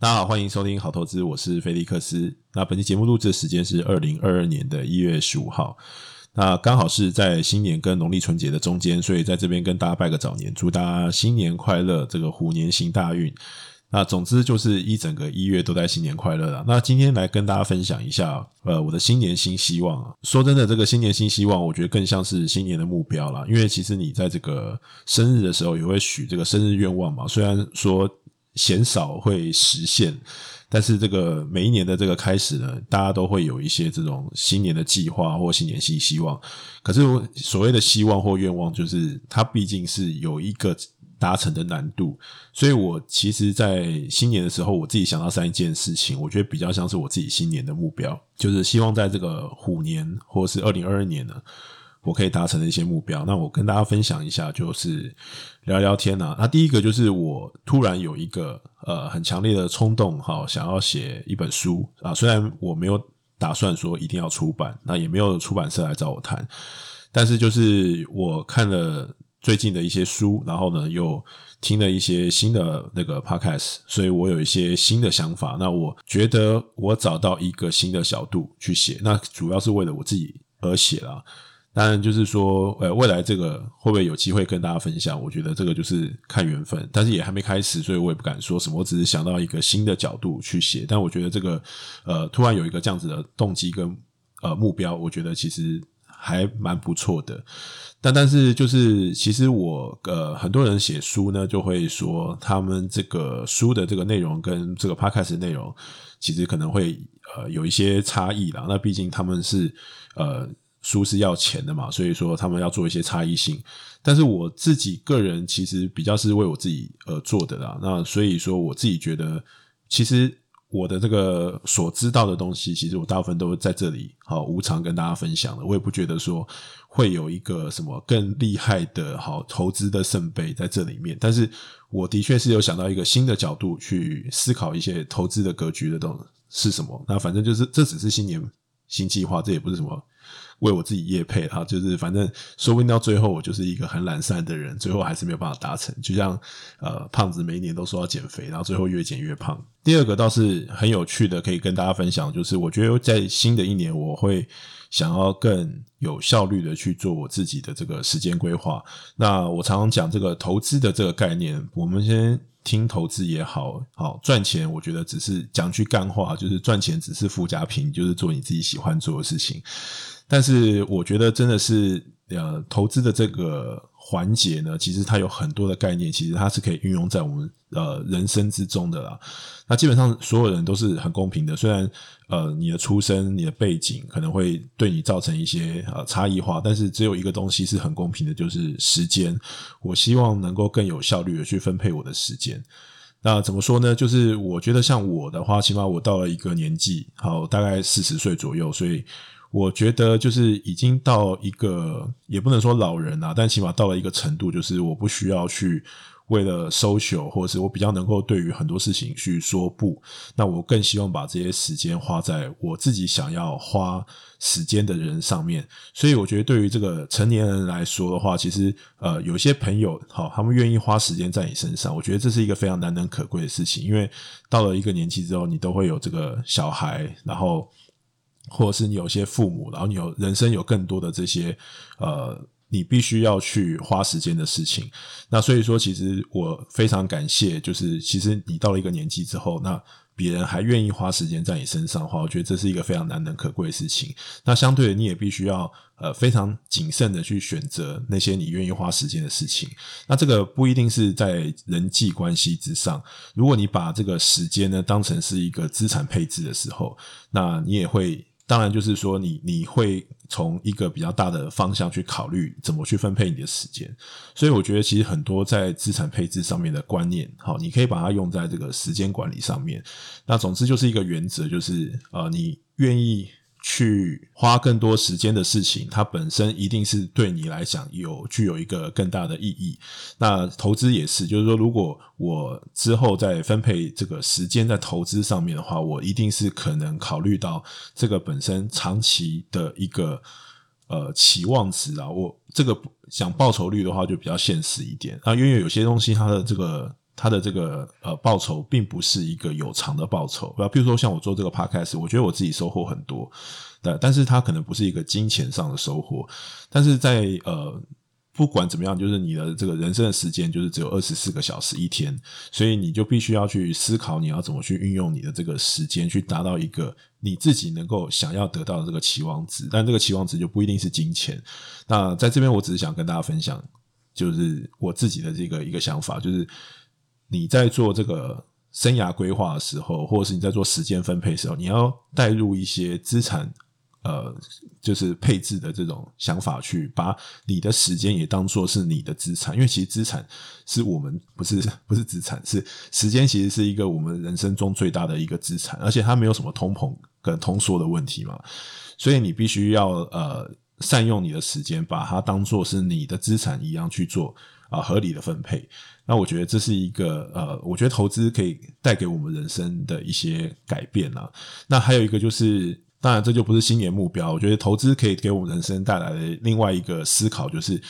大家好，欢迎收听好投资，我是菲利克斯。那本期节目录制的时间是二零二二年的一月十五号，那刚好是在新年跟农历春节的中间，所以在这边跟大家拜个早年，祝大家新年快乐，这个虎年行大运。那总之就是一整个一月都在新年快乐了。那今天来跟大家分享一下，呃，我的新年新希望啊。说真的，这个新年新希望，我觉得更像是新年的目标啦。因为其实你在这个生日的时候也会许这个生日愿望嘛，虽然说。鲜少会实现，但是这个每一年的这个开始呢，大家都会有一些这种新年的计划或新年新希望。可是所谓的希望或愿望，就是它毕竟是有一个达成的难度。所以我其实，在新年的时候，我自己想到三件事情，我觉得比较像是我自己新年的目标，就是希望在这个虎年或是二零二二年呢。我可以达成的一些目标，那我跟大家分享一下，就是聊聊天啊。那第一个就是我突然有一个呃很强烈的冲动，哈，想要写一本书啊。虽然我没有打算说一定要出版，那也没有出版社来找我谈，但是就是我看了最近的一些书，然后呢又听了一些新的那个 podcast，所以我有一些新的想法。那我觉得我找到一个新的角度去写，那主要是为了我自己而写啦。当然，就是说，呃，未来这个会不会有机会跟大家分享？我觉得这个就是看缘分，但是也还没开始，所以我也不敢说什么。我只是想到一个新的角度去写，但我觉得这个，呃，突然有一个这样子的动机跟呃目标，我觉得其实还蛮不错的。但但是就是，其实我呃，很多人写书呢，就会说他们这个书的这个内容跟这个 podcast 内容，其实可能会呃有一些差异啦。那毕竟他们是呃。书是要钱的嘛，所以说他们要做一些差异性。但是我自己个人其实比较是为我自己而做的啦。那所以说我自己觉得，其实我的这个所知道的东西，其实我大部分都在这里好无偿跟大家分享的。我也不觉得说会有一个什么更厉害的好投资的圣杯在这里面。但是我的确是有想到一个新的角度去思考一些投资的格局的东是什么。那反正就是这只是新年新计划，这也不是什么。为我自己业配哈，就是反正说不定到最后我就是一个很懒散的人，最后还是没有办法达成。就像呃胖子每一年都说要减肥，然后最后越减越胖。第二个倒是很有趣的，可以跟大家分享，就是我觉得在新的一年，我会想要更有效率的去做我自己的这个时间规划。那我常常讲这个投资的这个概念，我们先听投资也好，好赚钱，我觉得只是讲句干话，就是赚钱只是附加品，就是做你自己喜欢做的事情。但是我觉得真的是，呃，投资的这个环节呢，其实它有很多的概念，其实它是可以运用在我们呃人生之中的啦。那基本上所有人都是很公平的，虽然呃你的出身、你的背景可能会对你造成一些呃差异化，但是只有一个东西是很公平的，就是时间。我希望能够更有效率的去分配我的时间。那怎么说呢？就是我觉得像我的话，起码我到了一个年纪，好，大概四十岁左右，所以。我觉得就是已经到一个，也不能说老人啊，但起码到了一个程度，就是我不需要去为了 social，或者是我比较能够对于很多事情去说不。那我更希望把这些时间花在我自己想要花时间的人上面。所以我觉得对于这个成年人来说的话，其实呃，有些朋友好，他们愿意花时间在你身上，我觉得这是一个非常难能可贵的事情。因为到了一个年纪之后，你都会有这个小孩，然后。或者是你有些父母，然后你有人生有更多的这些呃，你必须要去花时间的事情。那所以说，其实我非常感谢，就是其实你到了一个年纪之后，那别人还愿意花时间在你身上的话，我觉得这是一个非常难能可贵的事情。那相对的，你也必须要呃非常谨慎的去选择那些你愿意花时间的事情。那这个不一定是在人际关系之上，如果你把这个时间呢当成是一个资产配置的时候，那你也会。当然，就是说你你会从一个比较大的方向去考虑怎么去分配你的时间，所以我觉得其实很多在资产配置上面的观念，好，你可以把它用在这个时间管理上面。那总之就是一个原则，就是呃，你愿意。去花更多时间的事情，它本身一定是对你来讲有具有一个更大的意义。那投资也是，就是说，如果我之后再分配这个时间在投资上面的话，我一定是可能考虑到这个本身长期的一个呃期望值啊。我这个讲报酬率的话，就比较现实一点啊，因为有些东西它的这个。它的这个呃报酬并不是一个有偿的报酬。比如说像我做这个 podcast，我觉得我自己收获很多，对，但是它可能不是一个金钱上的收获，但是在呃。不管怎么样，就是你的这个人生的时间就是只有二十四个小时一天，所以你就必须要去思考你要怎么去运用你的这个时间，去达到一个你自己能够想要得到的这个期望值。但这个期望值就不一定是金钱。那在这边，我只是想跟大家分享，就是我自己的这个一个想法，就是你在做这个生涯规划的时候，或者是你在做时间分配的时候，你要带入一些资产。呃，就是配置的这种想法，去把你的时间也当做是你的资产，因为其实资产是我们不是不是资产，是时间，其实是一个我们人生中最大的一个资产，而且它没有什么通膨跟通缩的问题嘛，所以你必须要呃善用你的时间，把它当做是你的资产一样去做啊、合理的分配。那我觉得这是一个呃，我觉得投资可以带给我们人生的一些改变啊。那还有一个就是。当然，这就不是新年目标。我觉得投资可以给我们人生带来的另外一个思考，就是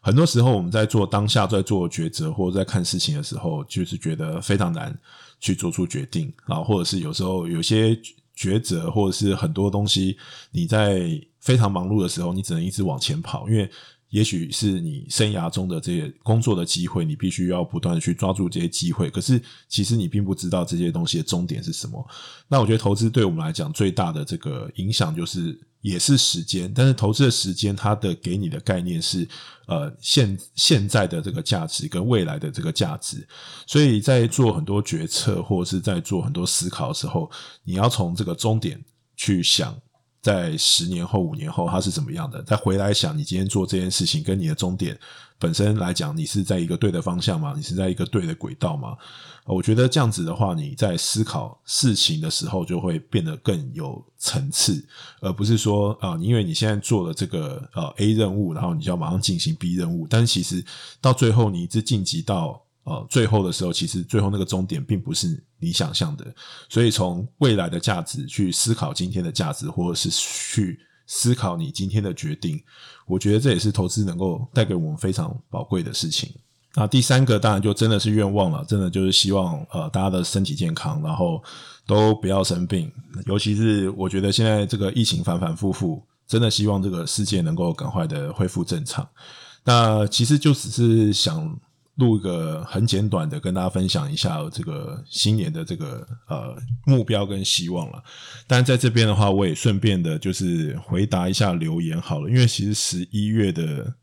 很多时候我们在做当下在做抉择，或者在看事情的时候，就是觉得非常难去做出决定啊，或者是有时候有些抉择，或者是很多东西，你在非常忙碌的时候，你只能一直往前跑，因为。也许是你生涯中的这些工作的机会，你必须要不断去抓住这些机会。可是，其实你并不知道这些东西的终点是什么。那我觉得投资对我们来讲最大的这个影响，就是也是时间。但是，投资的时间，它的给你的概念是，呃，现现在的这个价值跟未来的这个价值。所以在做很多决策或者是在做很多思考的时候，你要从这个终点去想。在十年后、五年后，它是怎么样的？再回来想，你今天做这件事情跟你的终点本身来讲，你是在一个对的方向吗？你是在一个对的轨道吗？我觉得这样子的话，你在思考事情的时候就会变得更有层次，而不是说啊，因为你现在做了这个呃 A 任务，然后你就要马上进行 B 任务，但其实到最后你一直晋级到。呃，最后的时候，其实最后那个终点并不是你想象的，所以从未来的价值去思考今天的价值，或者是去思考你今天的决定，我觉得这也是投资能够带给我们非常宝贵的事情。那第三个当然就真的是愿望了，真的就是希望呃大家的身体健康，然后都不要生病，尤其是我觉得现在这个疫情反反复复，真的希望这个世界能够赶快的恢复正常。那其实就只是想。录一个很简短的，跟大家分享一下这个新年的这个呃目标跟希望了。但在这边的话，我也顺便的，就是回答一下留言好了，因为其实十一月的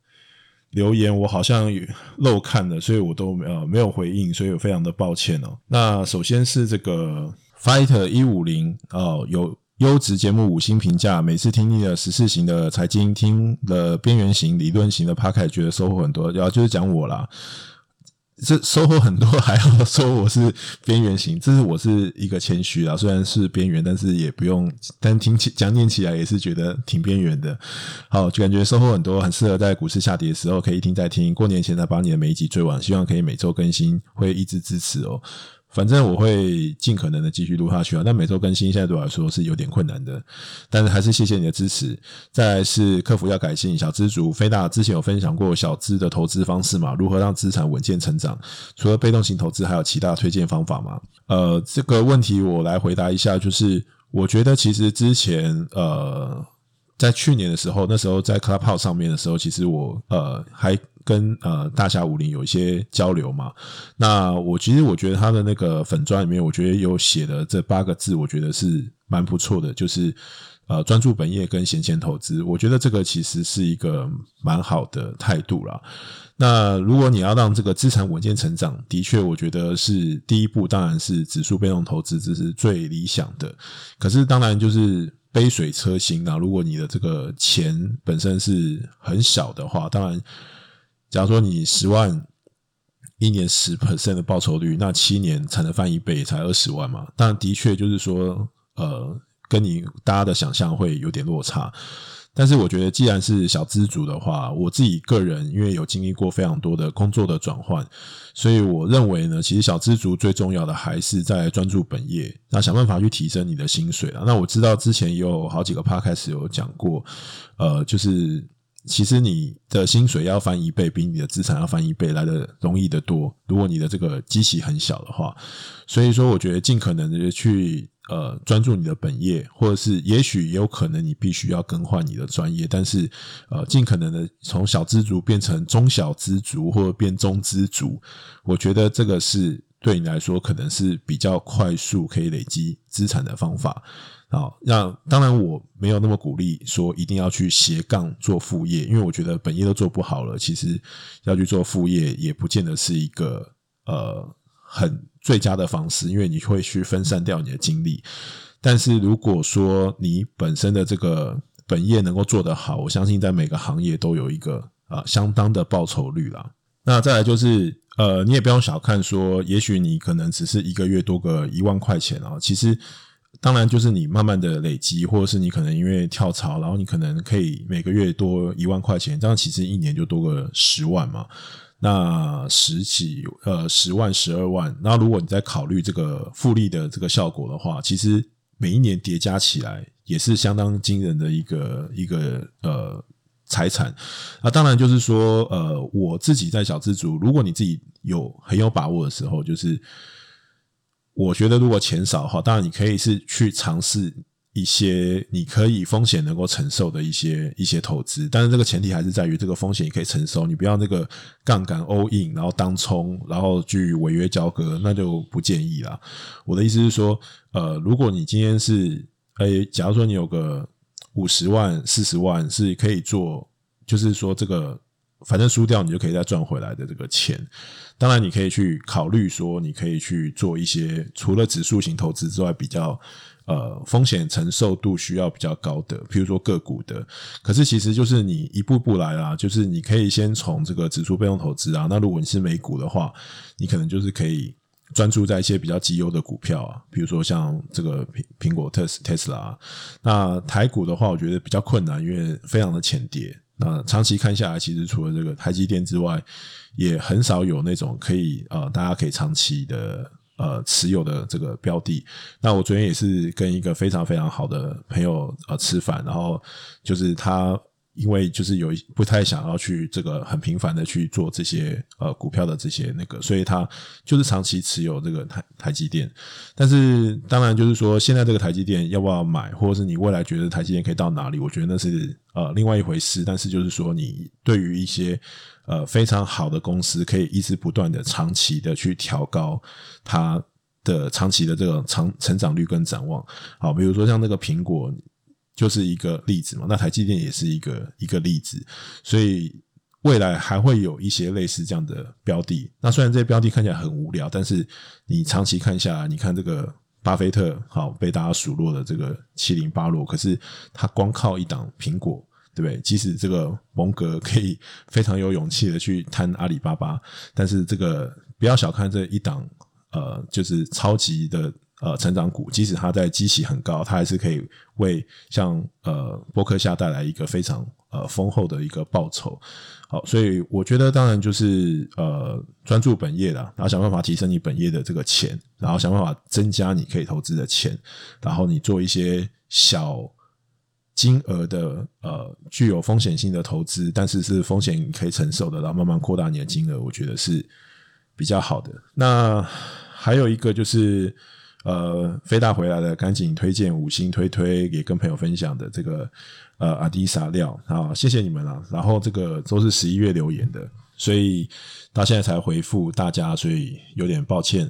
留言我好像漏看了，所以我都呃没有回应，所以我非常的抱歉哦。那首先是这个 Fighter 一五零哦，有优质节目五星评价，每次听腻了时事型的财经，听了边缘型、理论型的 Podcast，觉得收获很多。然后就是讲我啦。这收获很多，还要说我是边缘型，这是我是一个谦虚啊。虽然是边缘，但是也不用，但听起讲念起来也是觉得挺边缘的。好，就感觉收获很多，很适合在股市下跌的时候可以一听再听。过年前才把你的每一集追完，希望可以每周更新，会一直支持哦。反正我会尽可能的继续录下去啊，但每周更新现在对我来说是有点困难的，但是还是谢谢你的支持。再来是客服要改进，小资族飞大之前有分享过小资的投资方式嘛？如何让资产稳健成长？除了被动型投资，还有其他推荐方法吗？呃，这个问题我来回答一下，就是我觉得其实之前呃，在去年的时候，那时候在 Clubhouse 上面的时候，其实我呃还。跟呃大侠武林有一些交流嘛，那我其实我觉得他的那个粉砖里面，我觉得有写的这八个字，我觉得是蛮不错的，就是呃专注本业跟闲钱投资，我觉得这个其实是一个蛮好的态度啦。那如果你要让这个资产稳健成长，的确我觉得是第一步，当然是指数被动投资，这是最理想的。可是当然就是杯水车薪啊，如果你的这个钱本身是很小的话，当然。假如说你十万一年十 percent 的报酬率，那七年才能翻一倍，才二十万嘛。但的确就是说，呃，跟你大家的想象会有点落差。但是我觉得，既然是小资族的话，我自己个人因为有经历过非常多的工作的转换，所以我认为呢，其实小资族最重要的还是在专注本业，那想办法去提升你的薪水啊。那我知道之前也有好几个 podcast 有讲过，呃，就是。其实你的薪水要翻一倍，比你的资产要翻一倍来的容易得多。如果你的这个基期很小的话，所以说我觉得尽可能的去呃专注你的本业，或者是也许也有可能你必须要更换你的专业，但是呃尽可能的从小资族变成中小资族或者变中资族，我觉得这个是对你来说可能是比较快速可以累积资产的方法。啊，那当然我没有那么鼓励说一定要去斜杠做副业，因为我觉得本业都做不好了，其实要去做副业也不见得是一个呃很最佳的方式，因为你会去分散掉你的精力。但是如果说你本身的这个本业能够做得好，我相信在每个行业都有一个啊、相当的报酬率啦。那再来就是呃，你也不用小看说，也许你可能只是一个月多个一万块钱啊，其实。当然，就是你慢慢的累积，或者是你可能因为跳槽，然后你可能可以每个月多一万块钱，这样其实一年就多个十万嘛。那十几呃十万、十二万，那如果你在考虑这个复利的这个效果的话，其实每一年叠加起来也是相当惊人的一个一个呃财产。那当然就是说，呃，我自己在小资族，如果你自己有很有把握的时候，就是。我觉得如果钱少的话，当然你可以是去尝试一些你可以风险能够承受的一些一些投资，但是这个前提还是在于这个风险你可以承受，你不要那个杠杆 all in，然后当冲，然后去违约交割，那就不建议啦。我的意思是说，呃，如果你今天是，诶，假如说你有个五十万、四十万是可以做，就是说这个。反正输掉你就可以再赚回来的这个钱，当然你可以去考虑说，你可以去做一些除了指数型投资之外比较呃风险承受度需要比较高的，譬如说个股的。可是其实就是你一步步来啦，就是你可以先从这个指数被动投资啊。那如果你是美股的话，你可能就是可以专注在一些比较绩优的股票啊，比如说像这个苹苹果特斯特斯拉。那台股的话，我觉得比较困难，因为非常的浅跌。那长期看下来，其实除了这个台积电之外，也很少有那种可以呃，大家可以长期的呃持有的这个标的。那我昨天也是跟一个非常非常好的朋友呃吃饭，然后就是他。因为就是有不太想要去这个很频繁的去做这些呃股票的这些那个，所以他就是长期持有这个台台积电。但是当然就是说，现在这个台积电要不要买，或者是你未来觉得台积电可以到哪里？我觉得那是呃另外一回事。但是就是说，你对于一些呃非常好的公司，可以一直不断的长期的去调高它的长期的这个长成长率跟展望。好，比如说像那个苹果。就是一个例子嘛，那台积电也是一个一个例子，所以未来还会有一些类似这样的标的。那虽然这些标的看起来很无聊，但是你长期看下来，你看这个巴菲特好被大家数落的这个七零八落，可是他光靠一档苹果，对不对？即使这个蒙格可以非常有勇气的去贪阿里巴巴，但是这个不要小看这一档，呃，就是超级的。呃，成长股，即使它在基期很高，它还是可以为像呃波克夏带来一个非常呃丰厚的一个报酬。好，所以我觉得当然就是呃专注本业啦，然后想办法提升你本业的这个钱，然后想办法增加你可以投资的钱，然后你做一些小金额的呃具有风险性的投资，但是是风险可以承受的，然后慢慢扩大你的金额，我觉得是比较好的。那还有一个就是。呃，飞大回来了，赶紧推荐五星推推，也跟朋友分享的这个呃阿迪萨料啊，谢谢你们啊。然后这个都是十一月留言的，所以到现在才回复大家，所以有点抱歉。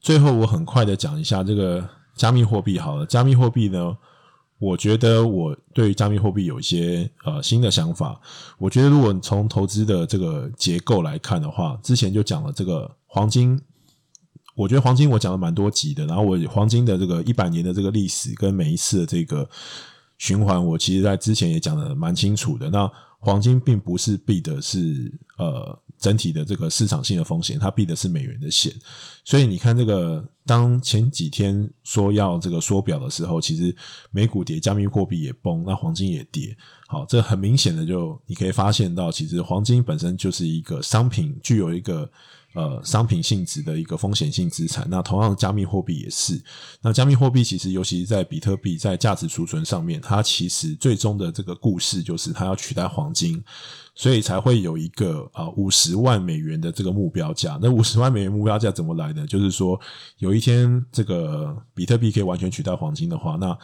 最后我很快的讲一下这个加密货币好了，加密货币呢，我觉得我对于加密货币有一些呃新的想法。我觉得如果从投资的这个结构来看的话，之前就讲了这个黄金。我觉得黄金我讲了蛮多集的，然后我黄金的这个一百年的这个历史跟每一次的这个循环，我其实在之前也讲的蛮清楚的。那黄金并不是避的是呃整体的这个市场性的风险，它避的是美元的险。所以你看这个，当前几天说要这个缩表的时候，其实美股跌，加密货币也崩，那黄金也跌。好，这很明显的就你可以发现到，其实黄金本身就是一个商品，具有一个。呃，商品性质的一个风险性资产，那同样加密货币也是。那加密货币其实，尤其是在比特币在价值储存上面，它其实最终的这个故事就是它要取代黄金，所以才会有一个啊五十万美元的这个目标价。那五十万美元目标价怎么来的？就是说有一天这个比特币可以完全取代黄金的话，那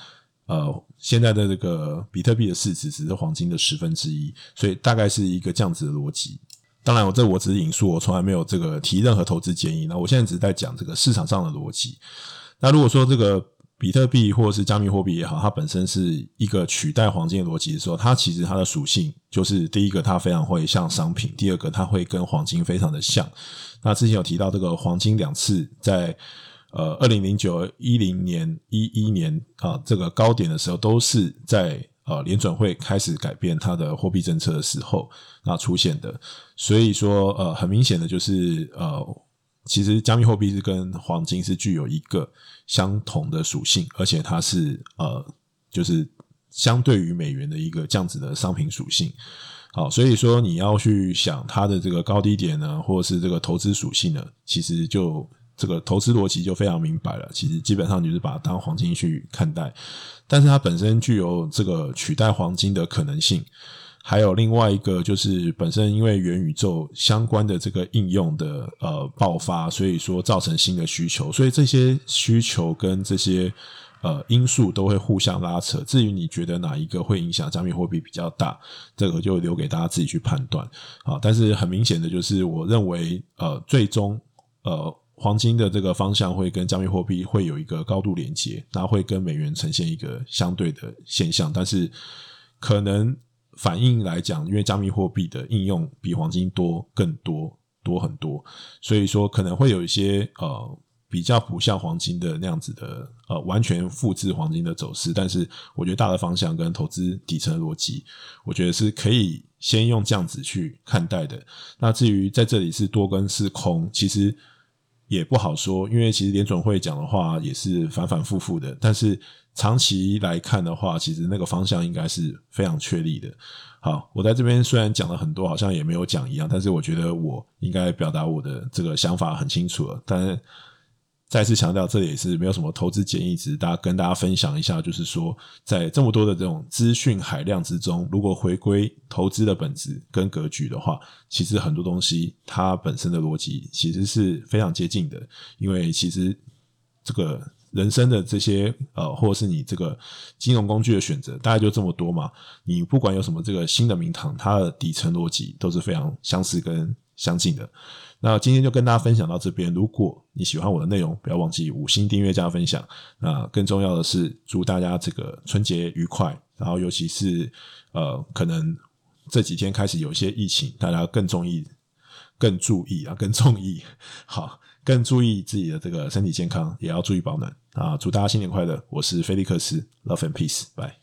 呃现在的这个比特币的市值只是黄金的十分之一，所以大概是一个这样子的逻辑。当然，我这我只是引述，我从来没有这个提任何投资建议。那我现在只是在讲这个市场上的逻辑。那如果说这个比特币或者是加密货币也好，它本身是一个取代黄金的逻辑的时候，它其实它的属性就是第一个，它非常会像商品；第二个，它会跟黄金非常的像。那之前有提到这个黄金两次在呃二零零九一零年一一年啊这个高点的时候，都是在。呃，联准会开始改变它的货币政策的时候，那出现的，所以说，呃，很明显的就是，呃，其实加密货币是跟黄金是具有一个相同的属性，而且它是呃，就是相对于美元的一个这样子的商品属性。好，所以说你要去想它的这个高低点呢，或是这个投资属性呢，其实就。这个投资逻辑就非常明白了，其实基本上就是把它当黄金去看待，但是它本身具有这个取代黄金的可能性，还有另外一个就是本身因为元宇宙相关的这个应用的呃爆发，所以说造成新的需求，所以这些需求跟这些呃因素都会互相拉扯。至于你觉得哪一个会影响加密货币比较大，这个就留给大家自己去判断啊。但是很明显的就是，我认为呃最终呃。黄金的这个方向会跟加密货币会有一个高度连接，然后会跟美元呈现一个相对的现象，但是可能反应来讲，因为加密货币的应用比黄金多更多多很多，所以说可能会有一些呃比较不像黄金的那样子的呃完全复制黄金的走势，但是我觉得大的方向跟投资底层逻辑，我觉得是可以先用这样子去看待的。那至于在这里是多跟是空，其实。也不好说，因为其实联准会讲的话也是反反复复的，但是长期来看的话，其实那个方向应该是非常确立的。好，我在这边虽然讲了很多，好像也没有讲一样，但是我觉得我应该表达我的这个想法很清楚了，但。再次强调，这里也是没有什么投资建议，只是大家跟大家分享一下，就是说，在这么多的这种资讯海量之中，如果回归投资的本质跟格局的话，其实很多东西它本身的逻辑其实是非常接近的。因为其实这个人生的这些呃，或者是你这个金融工具的选择，大概就这么多嘛。你不管有什么这个新的名堂，它的底层逻辑都是非常相似跟相近的。那今天就跟大家分享到这边。如果你喜欢我的内容，不要忘记五星订阅加分享。那更重要的是，祝大家这个春节愉快。然后，尤其是呃，可能这几天开始有一些疫情，大家更注意、更注意啊，更注意，好，更注意自己的这个身体健康，也要注意保暖啊！祝大家新年快乐！我是菲利克斯，Love and Peace，拜。